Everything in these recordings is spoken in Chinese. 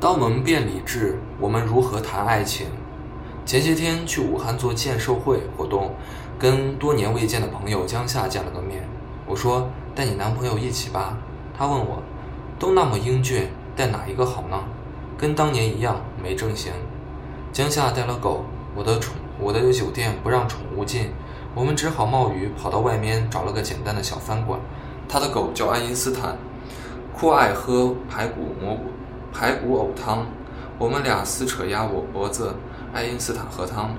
当我们变理智，我们如何谈爱情？前些天去武汉做荐售会活动，跟多年未见的朋友江夏见了个面。我说带你男朋友一起吧。他问我，都那么英俊，带哪一个好呢？跟当年一样没正形。江夏带了狗，我的宠，我的酒店不让宠物进，我们只好冒雨跑到外面找了个简单的小饭馆。他的狗叫爱因斯坦，酷爱喝排骨蘑菇。排骨藕汤，我们俩撕扯压我脖子。爱因斯坦喝汤。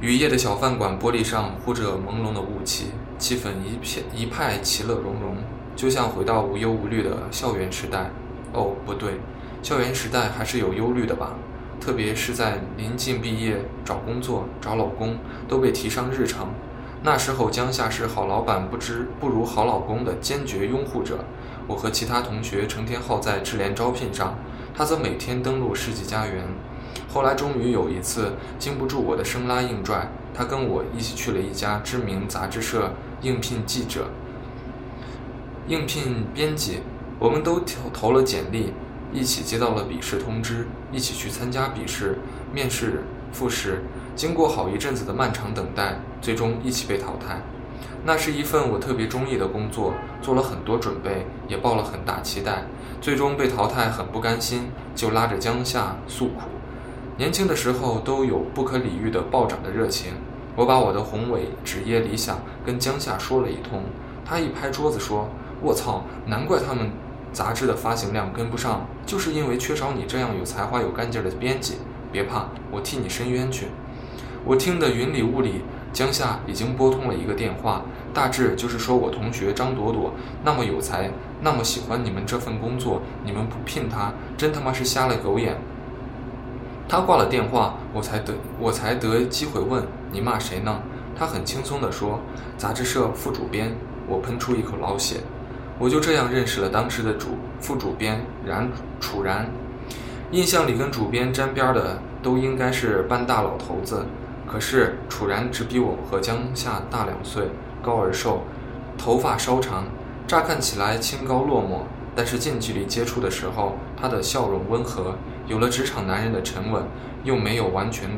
雨夜的小饭馆玻璃上糊着朦胧的雾气，气氛一片一派其乐融融，就像回到无忧无虑的校园时代。哦，不对，校园时代还是有忧虑的吧？特别是在临近毕业、找工作、找老公都被提上日程。那时候，江夏是好老板不知不如好老公的坚决拥护者。我和其他同学成天耗在智联招聘上，他则每天登录世纪佳缘。后来终于有一次，经不住我的生拉硬拽，他跟我一起去了一家知名杂志社应聘记者、应聘编辑。我们都投投了简历，一起接到了笔试通知，一起去参加笔试、面试、复试。经过好一阵子的漫长等待，最终一起被淘汰。那是一份我特别中意的工作，做了很多准备，也抱了很大期待。最终被淘汰，很不甘心，就拉着江夏诉苦。年轻的时候都有不可理喻的暴涨的热情，我把我的宏伟职业理想跟江夏说了一通。他一拍桌子说：“我操，难怪他们杂志的发行量跟不上，就是因为缺少你这样有才华、有干劲的编辑。别怕，我替你伸冤去。”我听得云里雾里。江夏已经拨通了一个电话，大致就是说我同学张朵朵那么有才，那么喜欢你们这份工作，你们不聘她，真他妈是瞎了狗眼。他挂了电话，我才得我才得机会问你骂谁呢？他很轻松地说杂志社副主编。我喷出一口老血，我就这样认识了当时的主副主编然楚然。印象里跟主编沾边的都应该是半大老头子。可是楚然只比我和江夏大两岁，高而瘦，头发稍长，乍看起来清高落寞，但是近距离接触的时候，他的笑容温和，有了职场男人的沉稳，又没有完全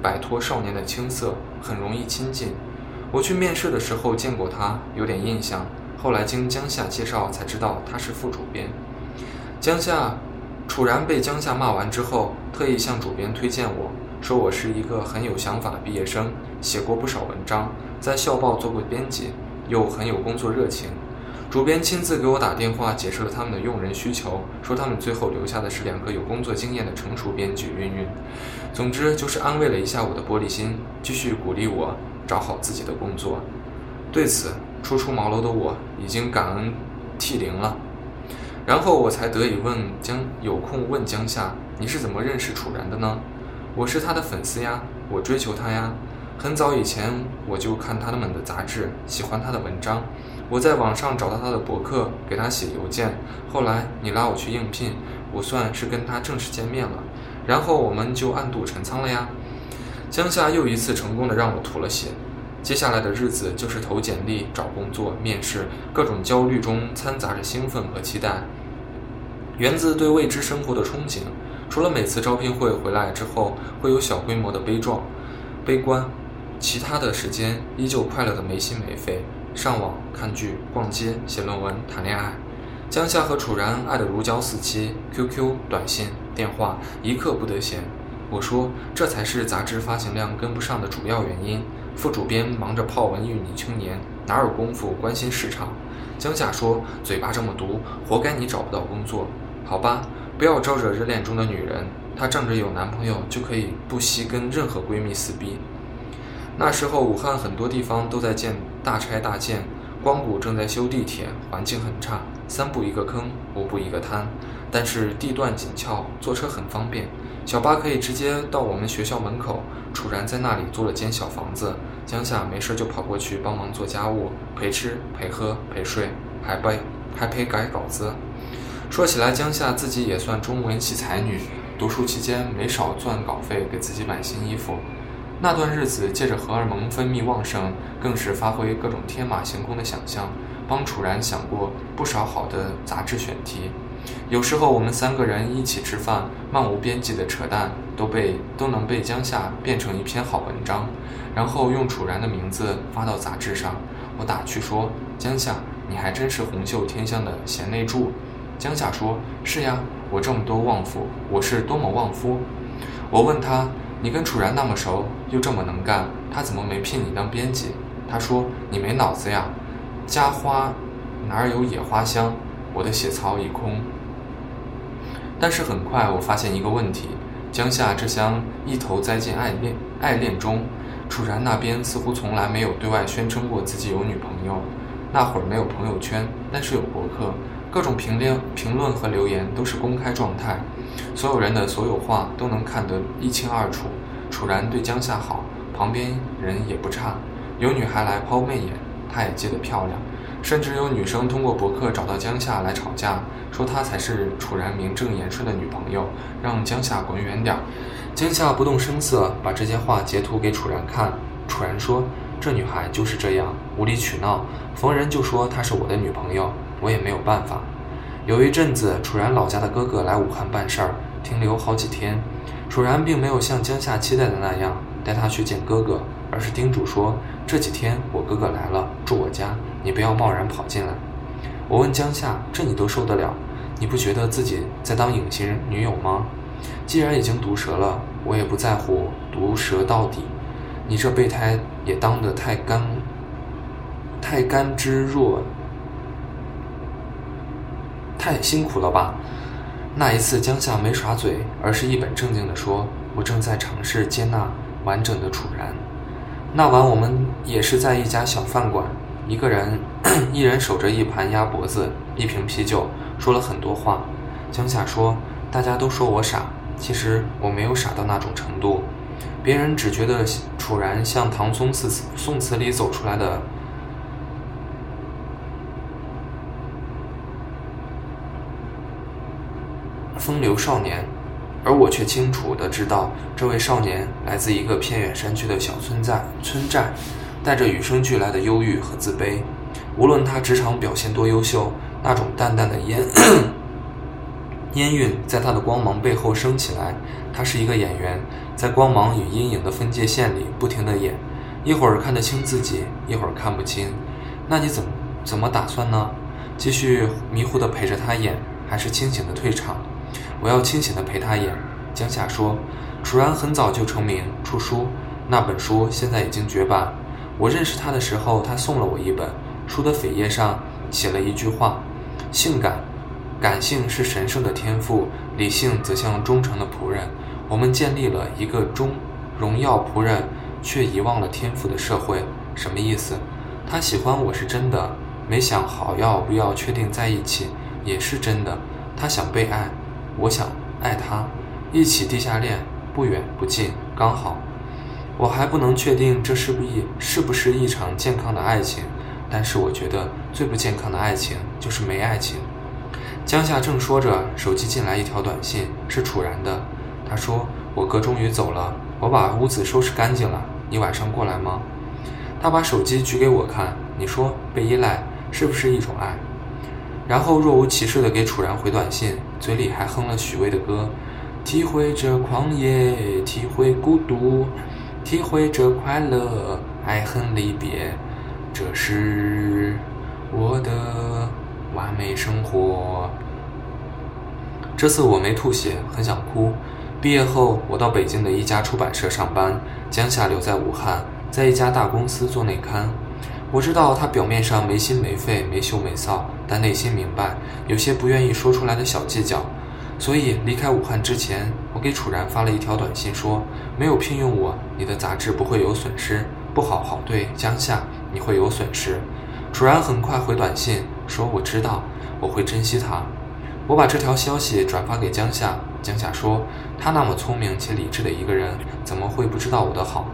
摆脱少年的青涩，很容易亲近。我去面试的时候见过他，有点印象。后来经江夏介绍才知道他是副主编。江夏，楚然被江夏骂完之后，特意向主编推荐我。说我是一个很有想法的毕业生，写过不少文章，在校报做过编辑，又很有工作热情。主编亲自给我打电话，解释了他们的用人需求，说他们最后留下的是两个有工作经验的成熟编辑。云云，总之就是安慰了一下我的玻璃心，继续鼓励我找好自己的工作。对此，初出茅庐的我已经感恩涕零了。然后我才得以问江，有空问江夏，你是怎么认识楚然的呢？我是他的粉丝呀，我追求他呀。很早以前我就看他们的杂志，喜欢他的文章。我在网上找到他的博客，给他写邮件。后来你拉我去应聘，我算是跟他正式见面了。然后我们就暗度陈仓了呀。江夏又一次成功的让我吐了血。接下来的日子就是投简历、找工作、面试，各种焦虑中掺杂着兴奋和期待，源自对未知生活的憧憬。除了每次招聘会回来之后会有小规模的悲壮、悲观，其他的时间依旧快乐的没心没肺，上网看剧、逛街、写论文、谈恋爱。江夏和楚然爱得如胶似漆，QQ、短信、电话一刻不得闲。我说这才是杂志发行量跟不上的主要原因。副主编忙着泡文艺女青年，哪有功夫关心市场？江夏说嘴巴这么毒，活该你找不到工作。好吧。不要招惹热恋中的女人，她仗着有男朋友就可以不惜跟任何闺蜜撕逼。那时候武汉很多地方都在建大拆大建，光谷正在修地铁，环境很差，三步一个坑，五步一个滩，但是地段紧俏，坐车很方便，小巴可以直接到我们学校门口。楚然在那里租了间小房子，江夏没事就跑过去帮忙做家务，陪吃陪喝陪睡，还背还陪改稿子。说起来，江夏自己也算中文系才女，读书期间没少赚稿费给自己买新衣服。那段日子，借着荷尔蒙分泌旺盛，更是发挥各种天马行空的想象，帮楚然想过不少好的杂志选题。有时候我们三个人一起吃饭，漫无边际的扯淡都被都能被江夏变成一篇好文章，然后用楚然的名字发到杂志上。我打趣说：“江夏，你还真是红袖添香的贤内助。”江夏说：“是呀，我这么多旺夫，我是多么旺夫。”我问他：“你跟楚然那么熟，又这么能干，他怎么没聘你当编辑？”他说：“你没脑子呀，家花哪有野花香？”我的血槽已空。但是很快我发现一个问题：江夏这厢一头栽进爱恋爱恋中，楚然那边似乎从来没有对外宣称过自己有女朋友。那会儿没有朋友圈，但是有博客，各种评论评论和留言都是公开状态，所有人的所有话都能看得一清二楚。楚然对江夏好，旁边人也不差，有女孩来抛媚眼，他也接得漂亮。甚至有女生通过博客找到江夏来吵架，说她才是楚然名正言顺的女朋友，让江夏滚远点儿。江夏不动声色把这些话截图给楚然看，楚然说：“这女孩就是这样，无理取闹，逢人就说她是我的女朋友，我也没有办法。”有一阵子，楚然老家的哥哥来武汉办事儿，停留好几天。楚然并没有像江夏期待的那样带他去见哥哥，而是叮嘱说：“这几天我哥哥来了，住我家。”你不要贸然跑进来。我问江夏：“这你都受得了？你不觉得自己在当隐形女友吗？既然已经毒舌了，我也不在乎毒舌到底。你这备胎也当得太干，太甘之若，太辛苦了吧？”那一次，江夏没耍嘴，而是一本正经地说：“我正在尝试接纳完整的楚然。”那晚我们也是在一家小饭馆。一个人，一人守着一盘鸭脖子，一瓶啤酒，说了很多话。江夏说：“大家都说我傻，其实我没有傻到那种程度。别人只觉得楚然像唐宋词宋词里走出来的风流少年，而我却清楚的知道，这位少年来自一个偏远山区的小村寨村寨。”带着与生俱来的忧郁和自卑，无论他职场表现多优秀，那种淡淡的烟 烟韵在他的光芒背后升起来。他是一个演员，在光芒与阴影的分界线里不停地演，一会儿看得清自己，一会儿看不清。那你怎么怎么打算呢？继续迷糊地陪着他演，还是清醒地退场？我要清醒地陪他演。江夏说：“楚然很早就成名出书，那本书现在已经绝版。”我认识他的时候，他送了我一本书的扉页上写了一句话：“性感，感性是神圣的天赋，理性则像忠诚的仆人。”我们建立了一个忠荣耀仆人却遗忘了天赋的社会。什么意思？他喜欢我是真的，没想好要不要确定在一起也是真的。他想被爱，我想爱他，一起地下恋，不远不近，刚好。我还不能确定这是不一是不是一场健康的爱情，但是我觉得最不健康的爱情就是没爱情。江夏正说着，手机进来一条短信，是楚然的。他说：“我哥终于走了，我把屋子收拾干净了，你晚上过来吗？”他把手机举给我看，你说被依赖是不是一种爱？然后若无其事的给楚然回短信，嘴里还哼了许巍的歌：“体会着狂野，体会孤独。”体会着快乐，爱恨离别，这是我的完美生活。这次我没吐血，很想哭。毕业后，我到北京的一家出版社上班，江夏留在武汉，在一家大公司做内刊。我知道他表面上没心没肺、没羞没臊，但内心明白有些不愿意说出来的小计较。所以离开武汉之前，我给楚然发了一条短信，说：“没有聘用我，你的杂志不会有损失；不好好对江夏，你会有损失。”楚然很快回短信说：“我知道，我会珍惜他。”我把这条消息转发给江夏，江夏说：“他那么聪明且理智的一个人，怎么会不知道我的好？”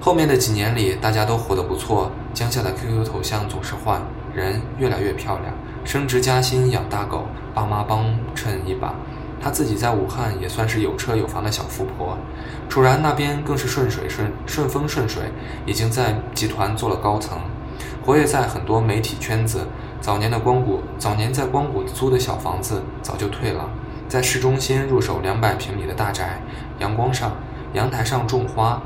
后面的几年里，大家都活得不错。江夏的 QQ 头像总是换，人越来越漂亮，升职加薪，养大狗。爸妈帮衬一把，她自己在武汉也算是有车有房的小富婆。楚然那边更是顺水顺顺风顺水，已经在集团做了高层，活跃在很多媒体圈子，早年的光谷，早年在光谷租的小房子早就退了，在市中心入手两百平米的大宅，阳光上，阳台上种花，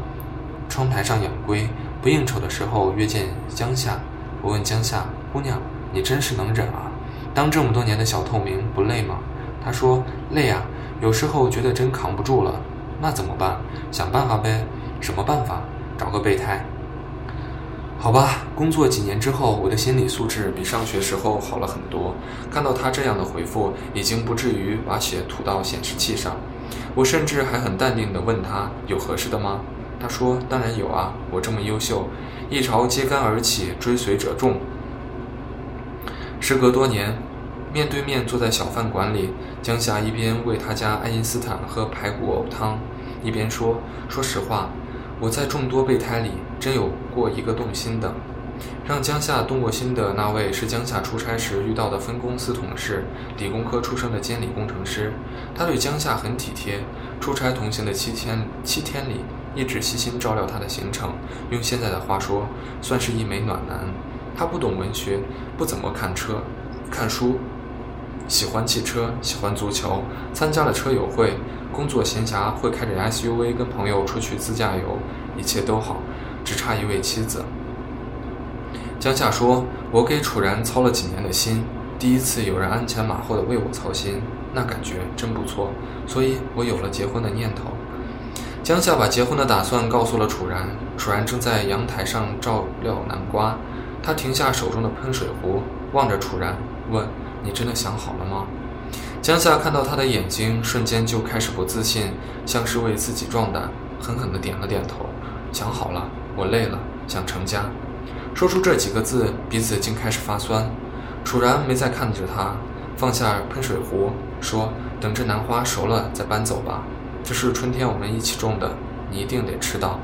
窗台上养龟。不应酬的时候约见江夏，我问江夏姑娘，你真是能忍啊，当这么多年的小透明不累吗？她说累啊，有时候觉得真扛不住了，那怎么办？想办法呗。什么办法？找个备胎。好吧，工作几年之后，我的心理素质比上学时候好了很多。看到他这样的回复，已经不至于把血吐到显示器上。我甚至还很淡定地问他：“有合适的吗？”他说：“当然有啊，我这么优秀，一朝揭竿而起，追随者众。”时隔多年，面对面坐在小饭馆里，江夏一边为他家爱因斯坦喝排骨藕汤，一边说：“说实话。”我在众多备胎里，真有过一个动心的。让江夏动过心的那位是江夏出差时遇到的分公司同事，理工科出身的监理工程师。他对江夏很体贴，出差同行的七天七天里，一直悉心照料他的行程。用现在的话说，算是一枚暖男。他不懂文学，不怎么看车，看书。喜欢汽车，喜欢足球，参加了车友会。工作闲暇会开着 SUV 跟朋友出去自驾游，一切都好，只差一位妻子。江夏说：“我给楚然操了几年的心，第一次有人鞍前马后的为我操心，那感觉真不错，所以我有了结婚的念头。”江夏把结婚的打算告诉了楚然，楚然正在阳台上照料南瓜，他停下手中的喷水壶，望着楚然问。你真的想好了吗？江夏看到他的眼睛，瞬间就开始不自信，像是为自己壮胆，狠狠地点了点头。想好了，我累了，想成家。说出这几个字，鼻子竟开始发酸。楚然没再看着他，放下喷水壶，说：“等这南花熟了再搬走吧。这是春天我们一起种的，你一定得吃到。”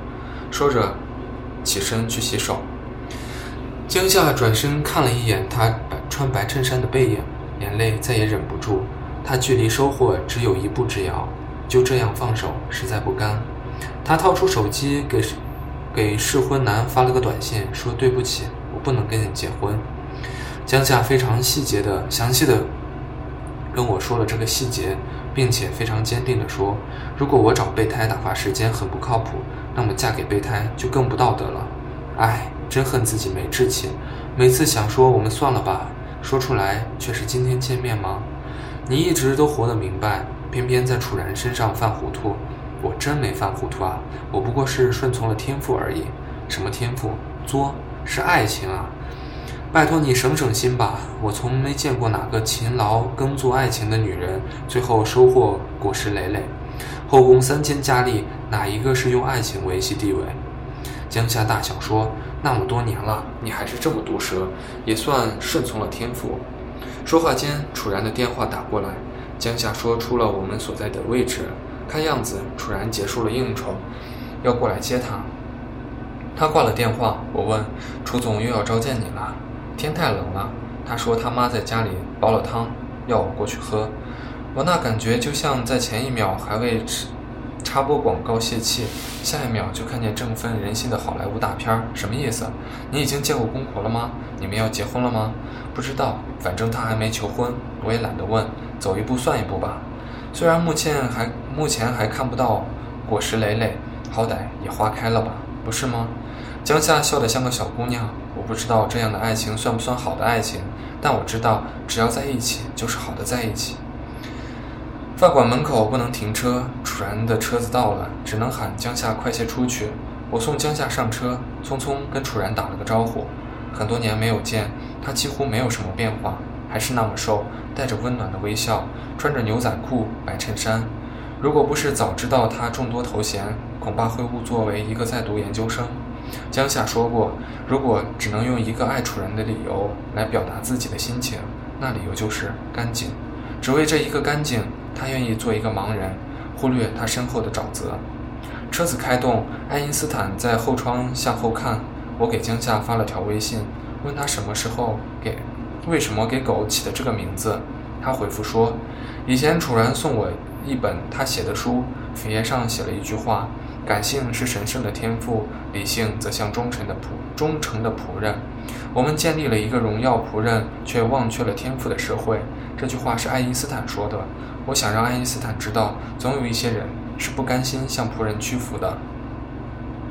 说着，起身去洗手。江夏转身看了一眼他穿白衬衫的背影。眼泪再也忍不住，他距离收获只有一步之遥，就这样放手，实在不甘。他掏出手机给给适婚男发了个短信，说：“对不起，我不能跟你结婚。”江夏非常细节的、详细的跟我说了这个细节，并且非常坚定地说：“如果我找备胎打发时间很不靠谱，那么嫁给备胎就更不道德了。”唉，真恨自己没志气，每次想说我们算了吧。说出来却是今天见面吗？你一直都活得明白，偏偏在楚然身上犯糊涂。我真没犯糊涂啊，我不过是顺从了天赋而已。什么天赋？作？是爱情啊！拜托你省省心吧，我从没见过哪个勤劳耕作爱情的女人，最后收获果实累累。后宫三千佳丽，哪一个是用爱情维系地位？江夏大笑说。那么多年了，你还是这么毒舌，也算顺从了天赋。说话间，楚然的电话打过来，江夏说出了我们所在的位置。看样子，楚然结束了应酬，要过来接他。他挂了电话，我问楚总又要召见你了。天太冷了，他说他妈在家里煲了汤，要我过去喝。我那感觉就像在前一秒还为。插播广告泄气，下一秒就看见振奋人心的好莱坞大片儿，什么意思？你已经见过公婆了吗？你们要结婚了吗？不知道，反正他还没求婚，我也懒得问，走一步算一步吧。虽然目前还目前还看不到果实累累，好歹也花开了吧，不是吗？江夏笑得像个小姑娘。我不知道这样的爱情算不算好的爱情，但我知道只要在一起就是好的在一起。饭馆门口不能停车，楚然的车子到了，只能喊江夏快些出去。我送江夏上车，匆匆跟楚然打了个招呼。很多年没有见，他几乎没有什么变化，还是那么瘦，带着温暖的微笑，穿着牛仔裤、白衬衫。如果不是早知道他众多头衔，恐怕会误作为一个在读研究生。江夏说过，如果只能用一个爱楚然的理由来表达自己的心情，那理由就是干净。只为这一个干净。他愿意做一个盲人，忽略他身后的沼泽。车子开动，爱因斯坦在后窗向后看。我给江夏发了条微信，问他什么时候给，为什么给狗起的这个名字。他回复说，以前楚然送我一本他写的书，扉页上写了一句话：感性是神圣的天赋，理性则像忠诚的仆忠诚的仆人。我们建立了一个荣耀仆人却忘却了天赋的社会。这句话是爱因斯坦说的。我想让爱因斯坦知道，总有一些人是不甘心向仆人屈服的。